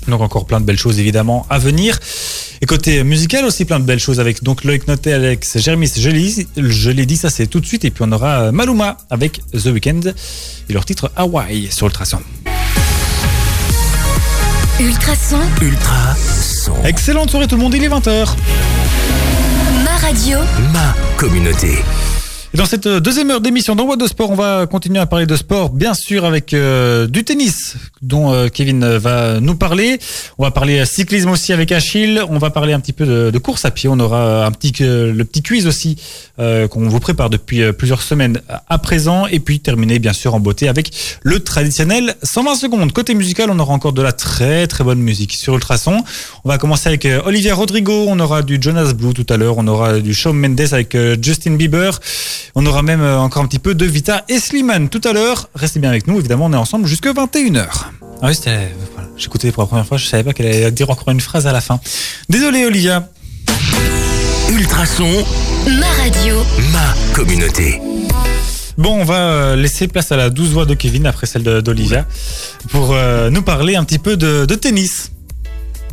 Donc encore plein de belles choses évidemment à venir. Et côté musical aussi plein de belles choses avec donc Loïc Noté, Alex Germis, je l'ai dit, je l'ai dit, ça c'est tout de suite. Et puis on aura Maluma avec The Weeknd et leur titre Hawaii sur Ultrason. Ultrason, Ultra son. Excellente soirée tout le monde, il est 20h. Radio, Ma communauté. Dans cette euh, deuxième heure d'émission What de Sport, on va continuer à parler de sport, bien sûr avec euh, du tennis dont euh, Kevin va nous parler. On va parler cyclisme aussi avec Achille. On va parler un petit peu de, de course à pied. On aura un petit le petit quiz aussi qu'on vous prépare depuis plusieurs semaines à présent. Et puis terminer bien sûr en beauté avec le traditionnel 120 secondes. Côté musical, on aura encore de la très très bonne musique sur Ultrason. On va commencer avec Olivia Rodrigo. On aura du Jonas Blue tout à l'heure. On aura du Shawn Mendes avec Justin Bieber. On aura même euh, encore un petit peu de Vita et Slimane tout à l'heure. Restez bien avec nous, évidemment, on est ensemble jusque 21h. Ah oui, c'était. Voilà. J'écoutais pour la première fois, je savais pas qu'elle allait dire encore une phrase à la fin. Désolé, Olivia. Ultrason. Ma radio. Ma communauté. Bon, on va euh, laisser place à la douce voix de Kevin après celle d'Olivia pour euh, nous parler un petit peu de, de tennis.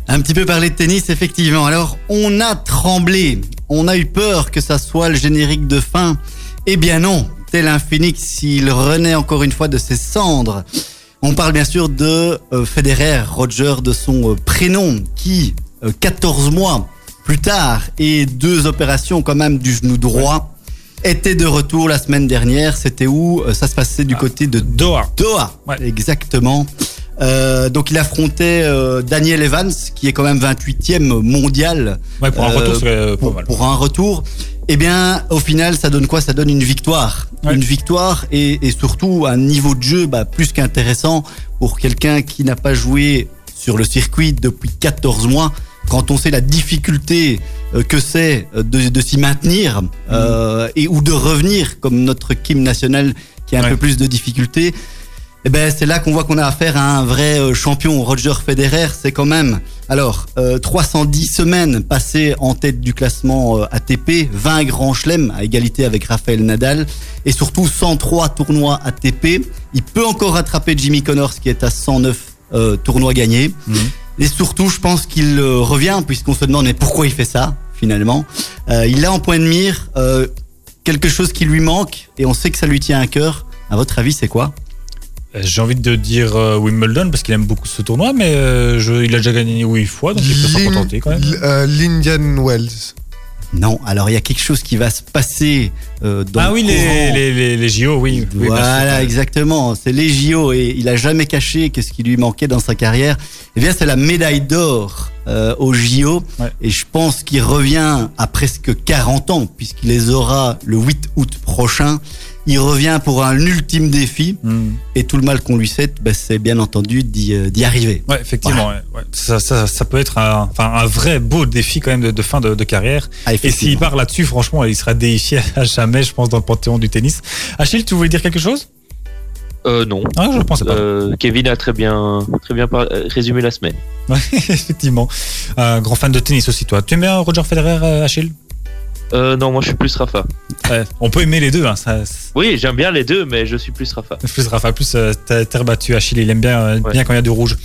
Un petit peu parler de tennis, effectivement. Alors, on a tremblé. On a eu peur que ça soit le générique de fin. Eh bien non, tel un phénix s'il renaît encore une fois de ses cendres. On parle bien sûr de euh, Federer, Roger de son euh, prénom, qui, 14 euh, mois plus tard et deux opérations quand même du genou droit, était de retour la semaine dernière. C'était où Ça se passait du ah, côté de Doha. Doha, exactement. Donc il affrontait Daniel Evans, qui est quand même 28e mondial. pour un retour, pour, un retour. Eh bien, au final, ça donne quoi? Ça donne une victoire. Une victoire et, surtout un niveau de jeu bah, plus qu'intéressant pour quelqu'un qui n'a pas joué sur le circuit depuis 14 mois. Quand on sait la difficulté euh, que c'est euh, de, s'y maintenir mm. euh, et ou de revenir comme notre Kim national qui a un peu plus de difficultés, eh ben, c'est là qu'on voit qu'on a affaire à un vrai euh, champion. Roger Federer, c'est quand même, alors, 310 euh, semaines passées en tête du classement euh, ATP, 20 grands chelems à égalité avec Rafael Nadal, et surtout 103 tournois ATP. Il peut encore rattraper Jimmy Connors qui est à 109 tournois gagnés. Mhm. Et surtout, je pense qu'il revient, puisqu'on se demande mais pourquoi il fait ça, finalement? il a en point de mire quelque chose qui lui manque, et on sait que ça lui tient à cœur. À votre avis, c'est quoi? euh, j'ai envie de dire euh, Wimbledon parce qu'il aime beaucoup ce tournoi, mais euh, je, il a déjà gagné huit fois, donc il peut s'en contenter quand même. L'Indian Wells. Non, alors il y a quelque chose qui va se passer euh, dans Ah oui, les, les, les, les, JO, oui. Voilà, exactement. C'est les JO et il a jamais caché qu'est-ce qui lui manquait dans sa carrière. Eh bien, c'est la médaille d'or euh, aux JO. Et je pense qu'il revient à presque 40 ans, puisqu'il les aura le 8 août prochain. Il revient pour un ultime défi. Hmm. Et tout le mal qu'on lui souhaite, bah, c'est bien entendu d'y euh, arriver. Ouais, effectivement. Ouais. Ça, ça, ça, peut être un, vrai beau défi quand même de, de fin de, de carrière. Ah, et s'il part là-dessus, franchement, il sera déifié à jamais, je pense, dans le panthéon du tennis. Achille, tu voulais dire quelque chose? Euh, non. Ah, je pense pas. Euh, Kevin a très bien, très bien résumé la semaine. Ouais, effectivement. Un grand fan de tennis aussi, toi. Tu aimes bien Roger Federer, Achille? Euh, non, moi je suis plus Rafa. on peut aimer les deux. Hein, ça, oui, j'aime bien les deux, mais je suis plus Rafa. Plus Rafa, plus euh, terre battue. Achille, il aime bien, euh, bien quand il y a du rouge.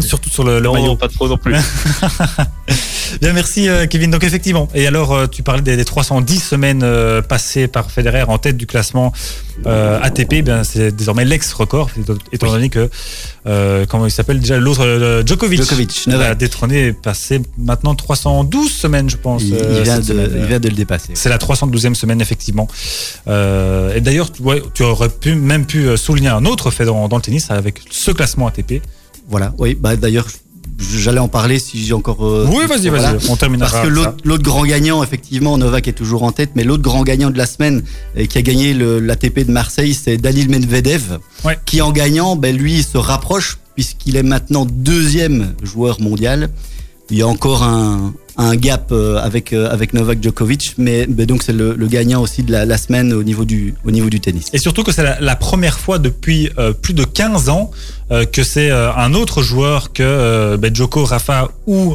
Surtout sur le, le non, maillot. pas trop non plus. bien, merci Kevin. Donc effectivement, et alors tu parlais des, 310 semaines passées par Federer en tête du classement ATP. Ben, c'est désormais l'ex-record, étant donné que comment il s'appelle déjà l'autre Djokovic, Djokovic a détrôné, passé maintenant 312 semaines, je pense. Il, vient de, il vient de le dépasser. C'est la 312e semaine, effectivement. Euh, et d'ailleurs, ouais, tu aurais pu, même pu euh, souligner un autre fait dans, le tennis avec ce classement ATP. Voilà, oui, bah, d'ailleurs, j'allais en parler si j'ai encore. Euh, oui, vas-y, vas-y, on terminera. Parce que l'autre grand gagnant, effectivement, Novak est toujours en tête, mais l'autre grand gagnant de la semaine qui a gagné l'ATP de Marseille, c'est Danil Medvedev, qui en gagnant, ben, lui, se rapproche puisqu'il est maintenant deuxième joueur mondial. Il y a encore un, un gap euh, avec euh, avec Novak Djokovic, mais, donc c'est le, gagnant aussi de la, semaine au niveau du au niveau du tennis. Et surtout que c'est la, première fois depuis euh, plus de 15 ans que c'est un autre joueur que ben, Djoko, Rafa ou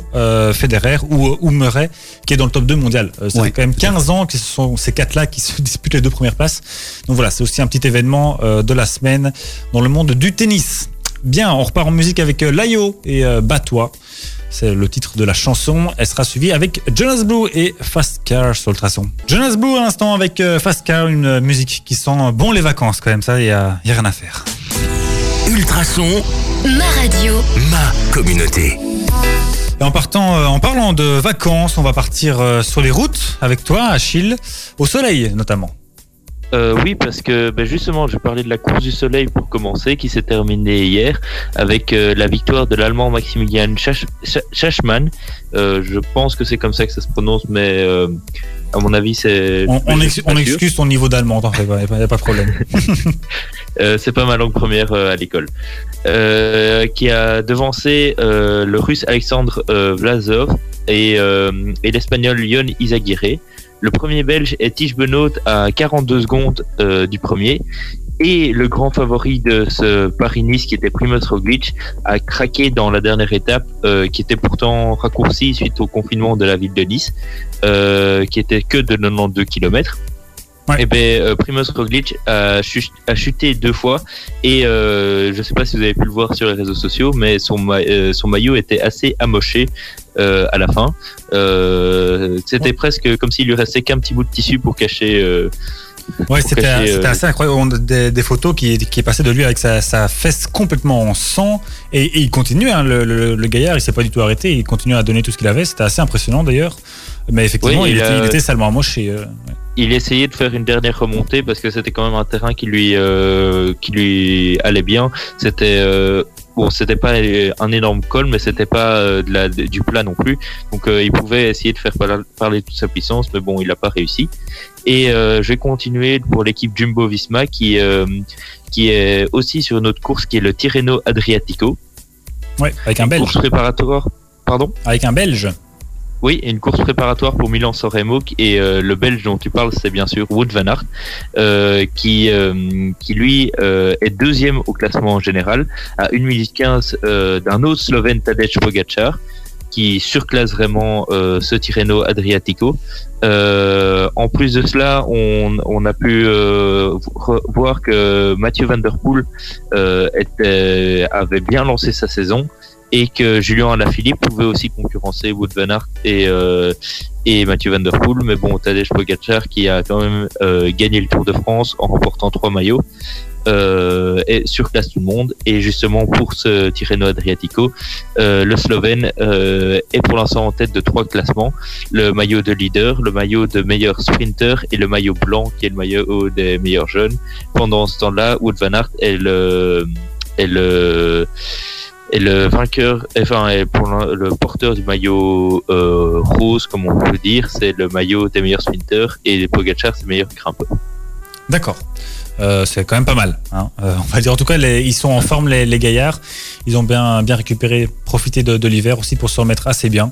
Federer ou, ou Murray qui est dans le top 2 mondial. ça fait quand même 15 ans que ce sont ces quatre-là qui se disputent les deux premières places. Donc voilà, c'est aussi un petit événement de la semaine dans le monde du tennis. Bien, on repart en musique avec Layo et Batois. C'est le titre de la chanson. Elle sera suivie avec Jonas Blue et Fast Car sur Ultrason. Jonas Blue à l'instant avec euh, Fast Car, une musique qui sent bon les vacances quand même. Ça, il n'y a, y a rien à faire. Ultrason. Ma radio. Ma communauté. Et en partant, euh, en parlant de vacances, on va partir euh, sur les routes avec toi, Achille, au soleil notamment. Euh, oui, parce que ben justement, je parlais de la course du soleil pour commencer, qui s'est terminée hier avec euh, la victoire de l'Allemand Maximilian Schach- Schach- Schachmann. Euh, je pense que c'est comme ça que ça se prononce, mais à mon avis, c'est. On, ex- excuse ton niveau d'allemand, t'en fais pas, y a pas, de problème. C'est pas ma langue première à l'école. Qui a devancé le russe Alexandre Vlasov et, et l'espagnol Yon Izaguirre. Le premier belge est Tige Benoît à 42 secondes euh, du premier. Et le grand favori de ce Paris-Nice, qui était Primoz Roglic, a craqué dans la dernière étape, euh, qui était pourtant raccourcie suite au confinement de la ville de Nice, euh, qui était que de 92 km. Ouais. Et ben, euh, Primoz Roglic a, chu- a chuté deux fois et euh, je sais pas si vous avez pu le voir sur les réseaux sociaux, mais son, ma- euh, son maillot était assez amoché euh, à la fin. Euh, C'était presque comme s'il lui restait qu'un petit bout de tissu pour cacher. euh, Ouais, c'était euh, assez incroyable. On a des, des photos qui, qui est passé de lui avec sa, sa fesse complètement en sang. Et, et il continue, hein, le, le, le gaillard, il s'est pas du tout arrêté. Il continue à donner tout ce qu'il avait. C'était assez impressionnant d'ailleurs. Mais effectivement, Oui, il, il était, a- il était salement amoché. ouais. il essayait de faire une dernière remontée parce que c'était quand même un terrain qui lui qui lui allait bien. C'était bon, c'était pas un énorme col, mais c'était pas euh, de la, de- du plat non plus. Donc euh, il pouvait essayer de faire parler, toute sa puissance, mais bon, il n'a pas réussi. Et euh, je vais continuer pour l'équipe Jumbo Visma qui euh, qui est aussi sur une autre course qui est le Tirreno Adriatico. Ouais, avec un belge. course préparatoire. Pardon? Avec un belge. Oui, une course préparatoire pour Milan-San Remo et euh, le Belge dont tu parles, c'est bien sûr Wout van Aert, euh, qui euh, qui lui euh, est deuxième au classement en général à 1 minute 15 euh, d'un autre Slovène Tadej Pogacar qui surclasse vraiment ce Tirreno Adriatico. En plus de cela, on, a pu voir que Mathieu Van Der Poel avait bien lancé sa saison et que Julien Alaphilippe pouvait aussi concurrencer Wout van Aert et, euh, et Mathieu Van Der Poel. Mais bon, Tadej Pogacar qui a quand même euh, gagné le Tour de France en remportant trois maillots euh, et surclasse tout le monde. Et justement pour ce Tirreno Adriatico, euh, le Slovène euh, est pour l'instant en tête de trois classements le maillot de leader, le maillot de meilleur sprinter et le maillot blanc qui est le maillot des meilleurs jeunes. Pendant ce temps-là, Wout van Aert est le est le est le vainqueur, enfin est pour le, porteur du maillot euh, rose, comme on peut dire, c'est le maillot des meilleurs sprinters et Pogacar c'est le meilleur grimpeur. D'accord. Euh, c'est quand même pas mal. hein. Euh, on va dire en tout cas, ils sont en forme les, gaillards. Ils ont bien, bien récupéré, profité de, de l'hiver aussi pour se remettre assez bien.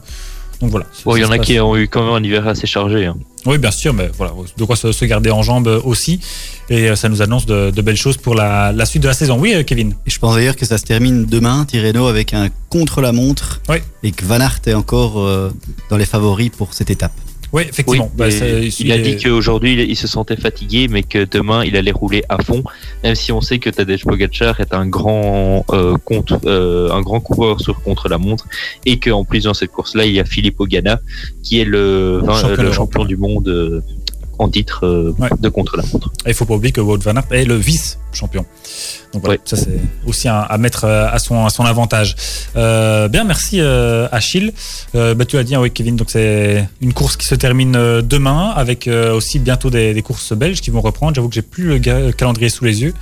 Donc voilà. Bon, il y en a qui ont eu quand même un hiver assez chargé. hein. Oui, bien sûr, mais voilà, de quoi se, se garder en jambes aussi. Et euh, ça nous annonce de, de belles choses pour la, la suite de la saison. Oui, euh, Kevin. Et je pense d'ailleurs que ça se termine demain, Tirreno, avec un contre-la-montre. Oui. Et que Van Aert est encore euh, dans les favoris pour cette étape. Oui, effectivement. Oui, Bah, c'est- il a est- dit qu'aujourd'hui il, il se sentait fatigué, mais que demain il allait rouler à fond, même si on sait que Tadej Pogacar est un grand euh, contre, euh, un grand coureur sur contre la montre, et qu'en plus dans cette course-là il y a Philippe Ogana qui est le, Champion le champion du monde euh, en titre euh, Ouais. de contre la montre. Et il faut pas oublier que Wout van Aert est le vice-champion. Donc voilà, Ouais. ça c'est aussi un- à mettre euh, à son, à son avantage. Euh, bien, merci euh, Achille. Bah, tu as dit, hein, oui Kevin, donc c'est une course qui se termine demain avec aussi bientôt des, des courses belges qui vont reprendre. J'avoue que j'ai plus le calendrier sous les yeux.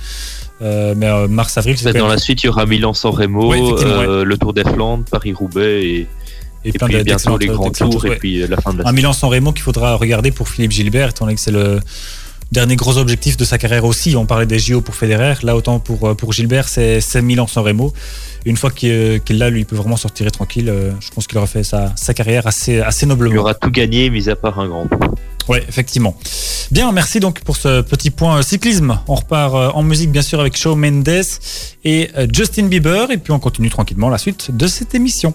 Euh, mais euh, mars-avril, c'est Peut-être quand dans la suite il y aura Milan-San Remo, Ouais, effectivement, euh, le Tour des Flandres, Paris-Roubaix et, et et plein puis bientôt les grands tours et puis euh, la fin de la Un Milan-San Remo qu'il faudra regarder pour Philippe Gilbert, étant donné que c'est le dernier gros objectif de sa carrière aussi. On parlait des JO pour Federer, là autant pour, euh, pour Gilbert, c'est c'est Milan-San Remo. Une fois qu'il euh, qu'il l'a, lui, il peut vraiment sortir tranquille. Je pense qu'il aura fait sa, sa carrière assez, assez il noblement. aura tout gagné, mis à part un grand tour. Ouais, effectivement. Bien, merci donc pour ce petit point cyclisme. On repart en musique, bien sûr, avec Shawn Mendes et Justin Bieber. Et puis on continue tranquillement la suite de cette émission.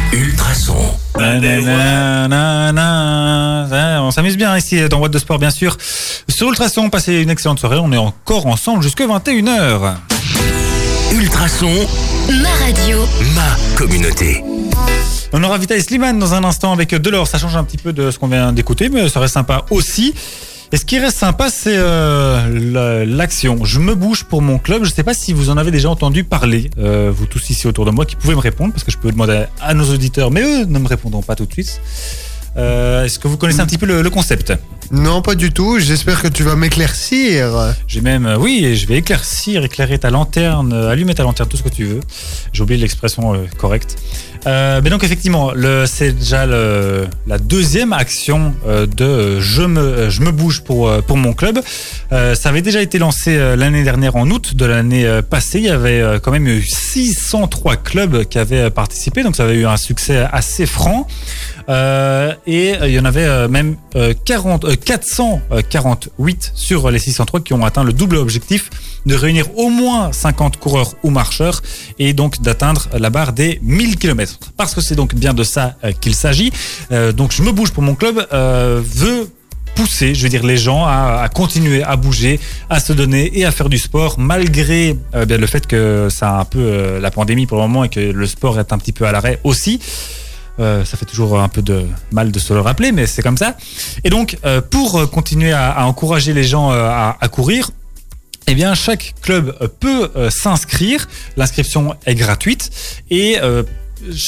Ultrason. On s'amuse bien ici dans What de Sport, bien sûr. Sur Ultrason, passez une excellente soirée. On est encore ensemble jusque 21h. Ultrason, Ma radio. ma communauté. On aura Vitaly Slimane dans un instant avec Delors. Ça change un petit peu de ce qu'on vient d'écouter, mais ça reste sympa aussi. Et ce qui reste sympa, c'est euh, la- l'action. Je me bouge pour mon club. Je ne sais pas si vous en avez déjà entendu parler, euh, vous tous ici autour de moi, qui pouvez me répondre, parce que je peux demander à nos auditeurs, mais eux ne me répondront pas tout de suite. Euh, Est-ce que vous connaissez un petit peu le, le concept Non, pas du tout. J'espère que tu vas m'éclaircir. J'ai même, euh, oui, je vais éclaircir, éclairer ta lanterne, euh, allumer ta lanterne, tout ce que tu veux. J'ai oublié l'expression euh, correcte. Euh, mais donc effectivement, le, c'est déjà le- la deuxième action euh, de euh, je me, euh, je me bouge pour, euh, pour mon club. Euh, ça avait déjà été lancé euh, l'année dernière en août de l'année euh, passée. Il y avait euh, quand même eu 603 clubs qui avaient euh, participé, donc ça avait eu un succès assez franc. Euh, et euh, il y en avait euh, même euh, 40, euh, 448 sur les 603 qui ont atteint le double objectif de réunir au moins 50 coureurs ou marcheurs et donc d'atteindre la barre des 1000 km. Parce que c'est donc bien de ça qu'il s'agit. Donc je me bouge pour mon club, veut pousser, je veux dire, les gens à, continuer à bouger, à se donner et à faire du sport, malgré le fait que ça a un peu la pandémie pour le moment et que le sport est un petit peu à l'arrêt aussi. Euh, ça fait toujours un peu de mal de se le rappeler, mais c'est comme ça. Et donc, euh, pour euh, continuer à, encourager les gens à, courir, eh bien, chaque club peut s'inscrire. L'inscription est gratuite et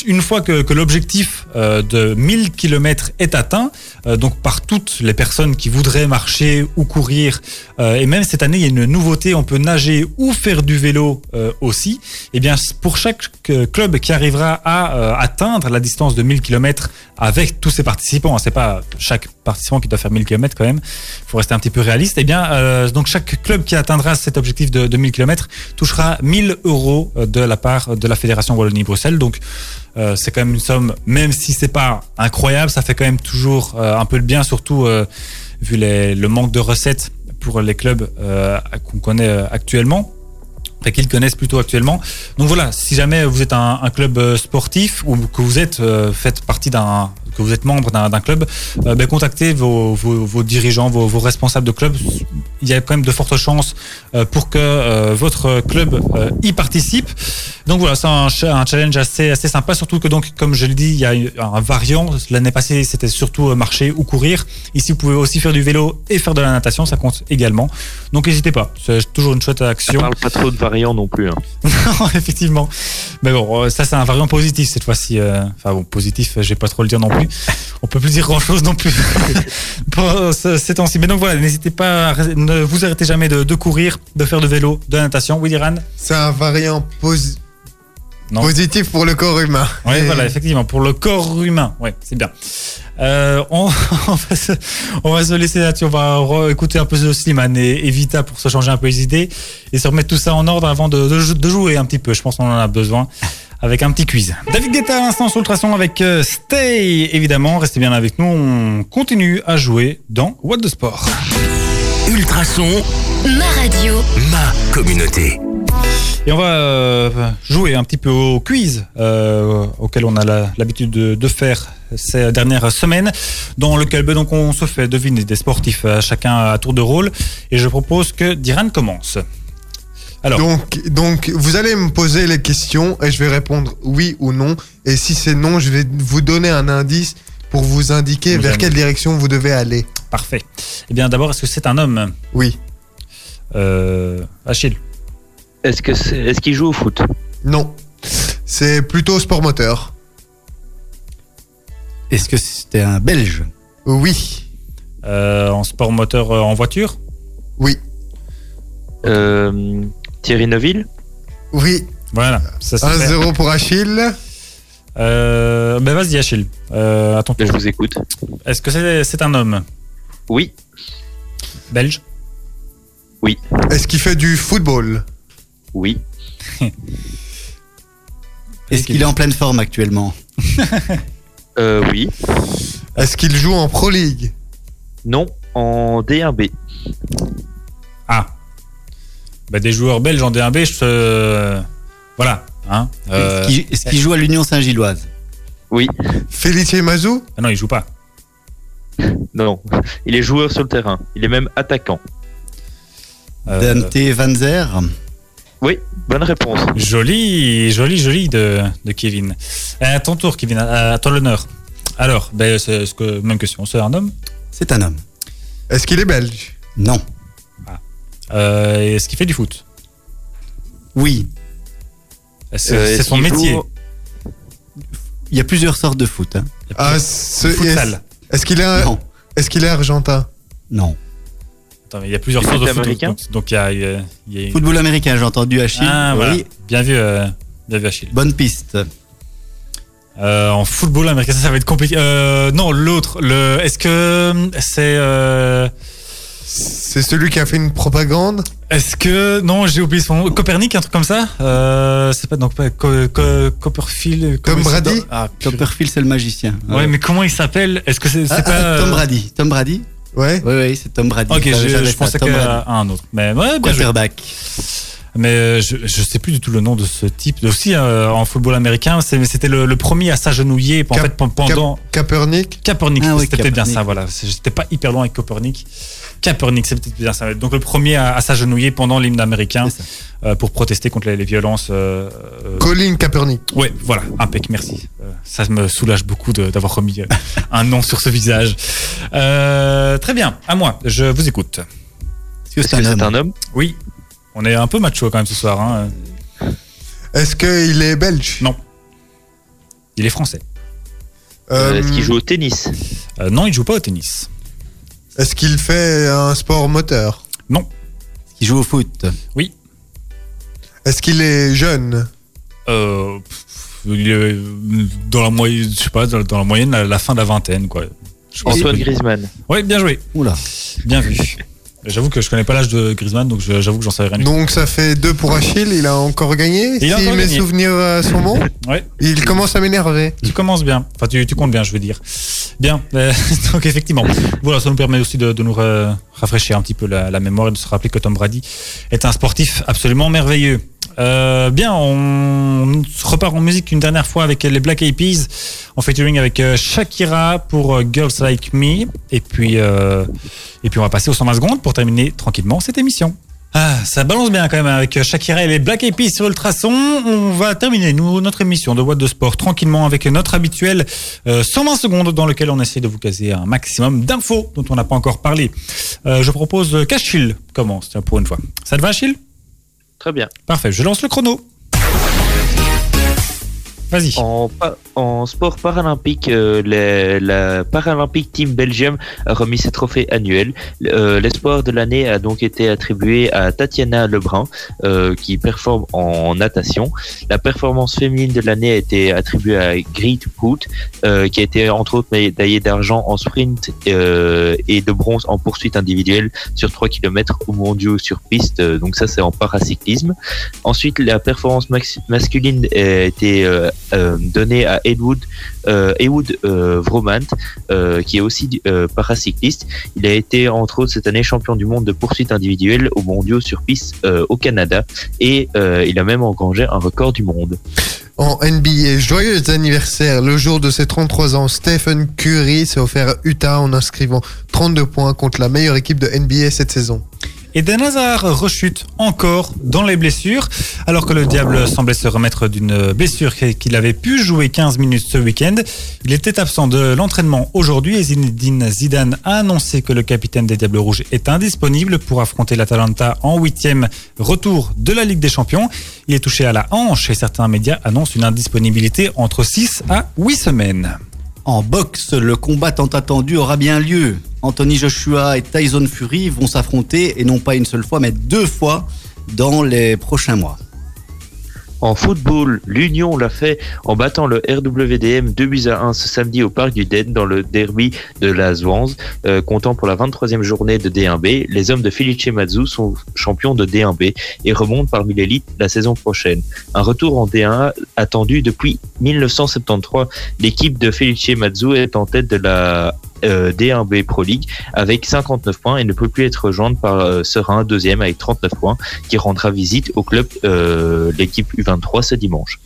une fois que, l'objectif euh, de 1000 km est atteint, euh, donc par toutes les personnes qui voudraient marcher ou courir, euh, et même cette année il y a une nouveauté, on peut nager ou faire du vélo aussi. Et bien pour chaque club qui arrivera à atteindre la distance de 1000 km avec tous ses participants, hein, c'est pas chaque participant qui doit faire 1000 km quand même, il faut rester un petit peu réaliste. Et bien euh, donc chaque club qui atteindra cet objectif de, de 1000 km touchera 1000 euros de la part de la fédération Wallonie-Bruxelles. Donc euh, c'est quand même une somme, même si c'est pas incroyable, ça fait quand même toujours euh, un peu le bien, surtout euh, vu les- le manque de recettes pour les clubs euh, qu'on connaît euh, actuellement. Qu'ils connaissent plutôt actuellement. Donc voilà, si jamais vous êtes un, un club euh, sportif ou que vous êtes euh, faites partie d'un que vous êtes membre d'un club, euh, ben, contactez vos, vos, vos dirigeants, vos, vos responsables de club. Il y a quand même de fortes chances euh, pour que euh, votre club y participe. Donc voilà, c'est un, cha- un challenge assez, assez sympa, surtout que donc, comme je l'ai dit, il y a un variant. L'année passée, c'était surtout marcher ou courir. Ici, vous pouvez aussi faire du vélo et faire de la natation, ça compte également. Donc n'hésitez pas, c'est toujours une chouette action. parle pas trop de variants non plus. hein. Non, effectivement. Mais bon, ça c'est un variant positif cette fois-ci. Enfin bon, positif, je vais pas trop le dire non plus. On peut plus dire grand-chose non plus pour euh, ce- ces temps-ci. Mais donc voilà, n'hésitez pas, à ne vous arrêtez jamais de, de courir, de faire de vélo, de la natation. Oui, Diran? C'est un variant Non. positif pour le corps humain. Oui, Et- voilà, effectivement, pour le corps humain. Oui, c'est bien. Euh, on, on, va se, on va se laisser là-dessus. On va écouter un peu de Slimane et, et Vita pour se changer un peu les idées et se remettre tout ça en ordre avant de, de jouer un petit peu. Je pense qu'on en a besoin avec un petit quiz. David Guetta à l'instant sur Ultrason avec euh, Stay, évidemment. Restez bien avec nous. On continue à jouer dans What the Sport. Ultrason, Ma radio. ma communauté. Et on va euh, jouer un petit peu au quiz euh, auquel on a l'habitude de, de faire ces dernières semaines, dans lequel donc on se fait deviner des sportifs chacun à tour de rôle. Et je propose que Diran commence. Alors, Donc, donc, vous allez me poser les questions et je vais répondre oui ou non. Et si c'est non, je vais vous donner un indice pour vous indiquer Vous vers quelle direction vous devez aller. parfait. Eh bien, d'abord, est-ce que c'est un homme? Oui, euh, Achille Est-ce que c'est- est-ce qu'il joue au foot? Non. C'est plutôt sport moteur. Est-ce que c'était un Belge? Oui, Euh, En sport moteur euh, en voiture? Oui, Euh, Thierry Neuville oui. Voilà, ça c'est fait. 1-0 pour Achille. Euh, ben vas-y Achille, euh, à ton Je vous écoute. Est-ce que c'est c'est un homme Oui, belge Est-ce qu'il fait du football oui, Est-ce qu'il est en pleine forme actuellement euh, oui, Est-ce qu'il joue en Pro League non, en D1B. Ah. Bah, des joueurs belges en D1B, je te... Voilà. Hein Euh, Est-ce qu'il- Est-ce qu'il joue à l'Union Saint-Gilloise Oui, Felice Mazou ah non, il joue pas. non, il est joueur sur le terrain. Il est même attaquant. Euh, Dante Van Zer Oui, bonne réponse. Joli, joli, joli de, de Kevin. Euh, À ton tour, Kevin, à, à toi l'honneur. Alors, ben, c'est ce que, même question, c'est un homme? C'est un homme. Est-ce qu'il est belge? Non. Euh, Est-ce qu'il fait du foot? Oui. C'est Euh, c'est est-ce son métier. joue- Il y a plusieurs sortes de foot. hein. Ah, est-ce qu'il est, un- est argentin? Non. Attends, mais il y a plusieurs sortes de foot américain? Donc, donc il y a, il y a- Football américain, j'ai entendu Achille. Ah, voilà. Oui. Bien vu, euh, bien vu Achille. Bonne piste. Euh, en football américain, ça, ça va être compliqué. Euh, non, l'autre, le, est-ce que c'est, euh, C'est celui qui a fait une propagande est-ce que, non, j'ai oublié son nom, Copernic, un truc comme ça. Euh, c'est pas donc pas Co- Co- Copperfield. Tom Brady Ah. Copperfield, c'est le magicien. Ouais, mais comment il s'appelle Est-ce que c'est, c'est Ah, pas ah, Tom Brady. Tom Brady Ouais. Oui, oui, c'est Tom Brady. Ok, je, je pensais qu'à un autre. Mais ouais, bien. Quarterback. Mais euh, je, je sais plus du tout le nom de ce type. Aussi euh, en football américain, c'était le, le premier à s'agenouiller en Cap- fait pendant Kaepernick Kaepernick. Ah oui, c'était bien ça. Voilà, j'étais pas hyper loin avec Copernic. Kaepernick, c'est peut-être bien ça. Donc le premier à, à s'agenouiller pendant l'hymne américain euh, pour protester contre les, les violences. Euh, euh, Colin Kaepernick. ouais, voilà, impec, merci. Euh, ça me soulage beaucoup d'avoir remis un nom sur ce visage. Euh, très bien, à moi. Je vous écoute. Est-ce que c'est c'est homme un homme? Oui, on est un peu macho quand même ce soir. Hein. Est-ce qu'il est belge? Non. Il est français. Euh, Est-ce qu'il joue au tennis? Euh, non, il joue pas au tennis. Est-ce qu'il fait un sport moteur? Est-ce qu'il joue au foot Est-ce qu'il est jeune? Euh, pff, il est dans la moyenne, je sais pas, dans, dans la moyenne, la, la fin de la vingtaine, quoi. Je pense Antoine que- Griezmann. Ouais, bien joué, Oula. bien vu. J'avoue que je connais pas l'âge de Griezmann, donc j'avoue que j'en sais rien. Donc ça fait deux pour Achille, il a encore gagné Il a Si encore mes gagné. souvenirs sont bons Ouais, Il commence à m'énerver. tu commences bien. Enfin, tu, tu comptes bien, je veux dire. Bien. Euh, donc effectivement, voilà, ça nous permet aussi de, de nous rafraîchir un petit peu la, la mémoire et de se rappeler que Tom Brady est un sportif absolument merveilleux. Euh, bien, on repart en musique une dernière fois avec les Black Eyed Peas en featuring avec euh, Shakira pour euh, Girls Like Me et puis euh, et puis on va passer aux 120 secondes pour terminer tranquillement cette émission. Ah, ça balance bien quand même avec Shakira et les Black Eyed Peas sur Ultrason. On va terminer nous, notre émission de What de Sport tranquillement avec notre habituel euh, 120 secondes dans lequel on essaie de vous caser un maximum d'infos dont on n'a pas encore parlé. Euh, je propose qu'Achille commence tiens, pour une fois. Ça te va Achille Très bien. Parfait, je lance le chrono. En, sport paralympique, euh, la Paralympic Team Belgium a remis ses trophées annuels. Euh, L'espoir de l'année a donc été attribué à Tatiana Lebrun, euh, qui performe en natation. La performance féminine de l'année a été attribuée à Greet Hoot, qui a été entre autres médaillée d'argent en sprint et de bronze en poursuite individuelle sur 3 km au mondiaux sur piste. Donc ça, c'est en paracyclisme. Ensuite, la performance masculine a été euh, donnée à Edwood, euh, euh, Vromant, qui est aussi paracycliste. Il a été entre autres cette année champion du monde de poursuite individuelle aux mondiaux sur piste au Canada et il a même engrangé un record du monde. En NBA, joyeux anniversaire. Le jour de ses 33 ans, Stephen Curry s'est offert Utah en inscrivant 32 points contre la meilleure équipe de NBA cette saison. Eden Hazard rechute encore dans les blessures, alors que le Diable semblait se remettre d'une blessure qu'il avait pu jouer 15 minutes ce week-end. Il était absent de l'entraînement aujourd'hui et Zinedine Zidane a annoncé que le capitaine des Diables Rouges est indisponible pour affronter l'Atalanta en huitième retour de la Ligue des Champions. Il est touché à la hanche et certains médias annoncent une indisponibilité entre 6 à 8 semaines. En boxe, le combat tant attendu aura bien lieu. Anthony Joshua et Tyson Fury vont s'affronter, et non pas une seule fois, mais deux fois dans les prochains mois. En football, l'Union l'a fait en battant le RWDM 2 buts à 1 ce samedi au Parc du Den dans le derby de la Zwanz, euh, comptant pour la 23e journée de D1B. Les hommes de Felice Mazzu sont champions de D1B et remontent parmi l'élite la saison prochaine. Un retour en D1 attendu depuis 1973. L'équipe de Felice Mazzu est en tête de la euh, D1B Pro League avec 59 points et ne peut plus être rejointe par euh, Serein, deuxième avec 39 points, qui rendra visite au club euh, l'équipe U23 ce dimanche.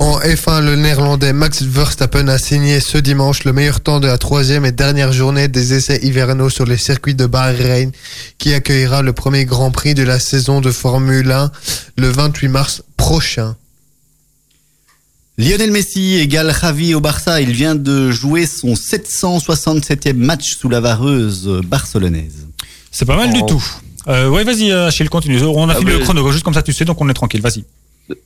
En F1, le néerlandais Max Verstappen a signé ce dimanche le meilleur temps de la troisième et dernière journée des essais hivernaux sur les circuits de Bahreïn, qui accueillera le premier Grand Prix de la saison de Formule 1 le 28 mars prochain. Lionel Messi égale Javi au Barça. Il vient de jouer son 767e match sous la vareuse barcelonaise. C'est pas mal du Oh. tout. Euh, ouais, vas-y, euh, Achille, continue. On a Ah, fini le chrono, juste comme ça, tu sais, donc on est tranquille. Vas-y.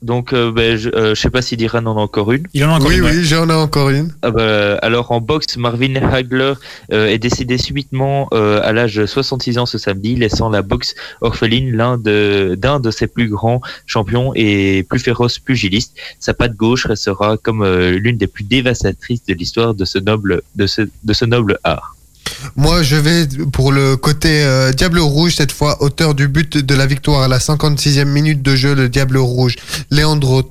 Donc, euh, ben, je, euh, je sais pas si Diran en a encore une. Il en a encore Oui, une, ouais. oui, j'en ai encore une. Ah bah, alors en boxe, Marvin Hagler euh, est décédé subitement euh, à l'âge de 66 ans ce samedi, laissant la boxe orpheline l'un de d'un de ses plus grands champions et plus féroces pugilistes. Sa patte gauche restera comme euh, l'une des plus dévastatrices de l'histoire de ce noble de ce de ce noble art. Moi, je vais pour le côté euh, Diable Rouge cette fois, auteur du but de la victoire à la 56e minute de jeu, le Diable Rouge, Leandro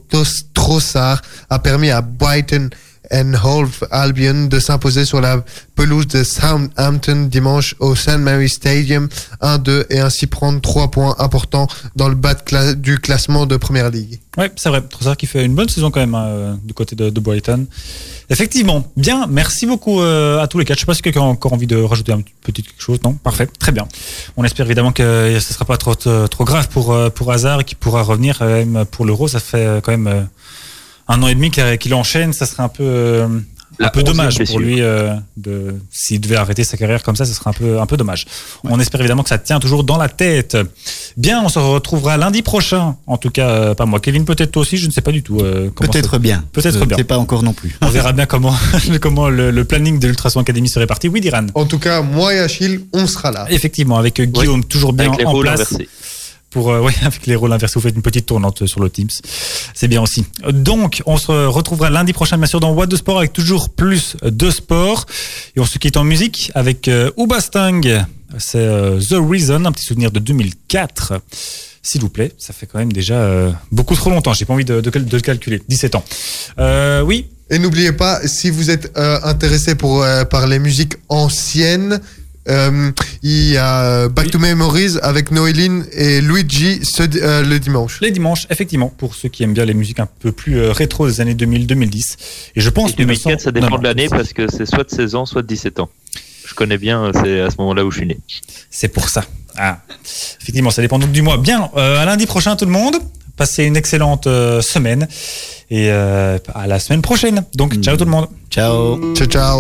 Trossard, a permis à Brighton and Hove Albion de s'imposer sur la pelouse de Southampton dimanche au St. Mary Stadium 1-2 et ainsi prendre trois points importants dans le bas du classement de Première Ligue. Ouais, c'est vrai. Trossard qui fait une bonne saison quand même hein, euh, du côté de, Brighton. Effectivement. Bien, merci beaucoup euh, à tous les quatre. Je sais pas si quelqu'un a encore envie de rajouter un petit quelque chose. Non? Parfait. Très bien. On espère évidemment que euh, ce sera pas trop, trop grave pour, euh, pour Hazard et qu'il pourra revenir même pour l'Euro. Ça fait euh, quand même euh, un an et demi qu'il enchaîne. Ça serait un peu, euh, un peu dommage pour lui euh, de s'il devait arrêter sa carrière comme ça. Ce serait un peu, un peu dommage. On espère évidemment que ça tient toujours dans la tête. Bien, on se retrouvera lundi prochain. En tout cas, euh, pas moi. Kevin, peut-être toi aussi. Je ne sais pas du tout. euh, Peut-être bien. Peut-être Je bien. sais pas encore non plus. On verra bien comment, comment le, le planning de l'Ultrason Academy se répartit. Oui, Diran. En tout cas, moi et Achille, on sera là. Effectivement, avec Guillaume toujours bien Avec les en rôles place. inversés. Pour, euh, ouais, avec les rôles inversés, vous faites une petite tournante sur le Teams. C'est bien aussi. Donc, on se retrouvera lundi prochain, bien sûr, dans What de Sport avec toujours plus de sport. Et on se quitte en musique avec euh, Ubastang. C'est euh, The Reason, un petit souvenir de 2004. S'il vous plaît, ça fait quand même déjà euh, beaucoup trop longtemps. J'ai pas envie de, de, de le calculer. 17 ans. Euh, oui, Et n'oubliez pas, si vous êtes intéressé pour, par les musiques anciennes, euh, il y a euh, Back Oui. to Memories avec Noéline et Luigi ce, euh, le dimanche. les dimanches, effectivement, pour ceux qui aiment bien les musiques un peu plus euh, rétro des années 2000-2010. Et je pense Et 2004, ça dépend 1900 de l'année parce que c'est soit de 16 ans, soit de 17 ans. Je connais bien, c'est à ce moment-là où je suis né. C'est pour ça. Ah, effectivement, ça dépend donc du mois. Bien, euh, à lundi prochain tout le monde. Passez une excellente euh, semaine et euh, à la semaine prochaine. Donc, ciao tout le monde. Ciao. Ciao, ciao.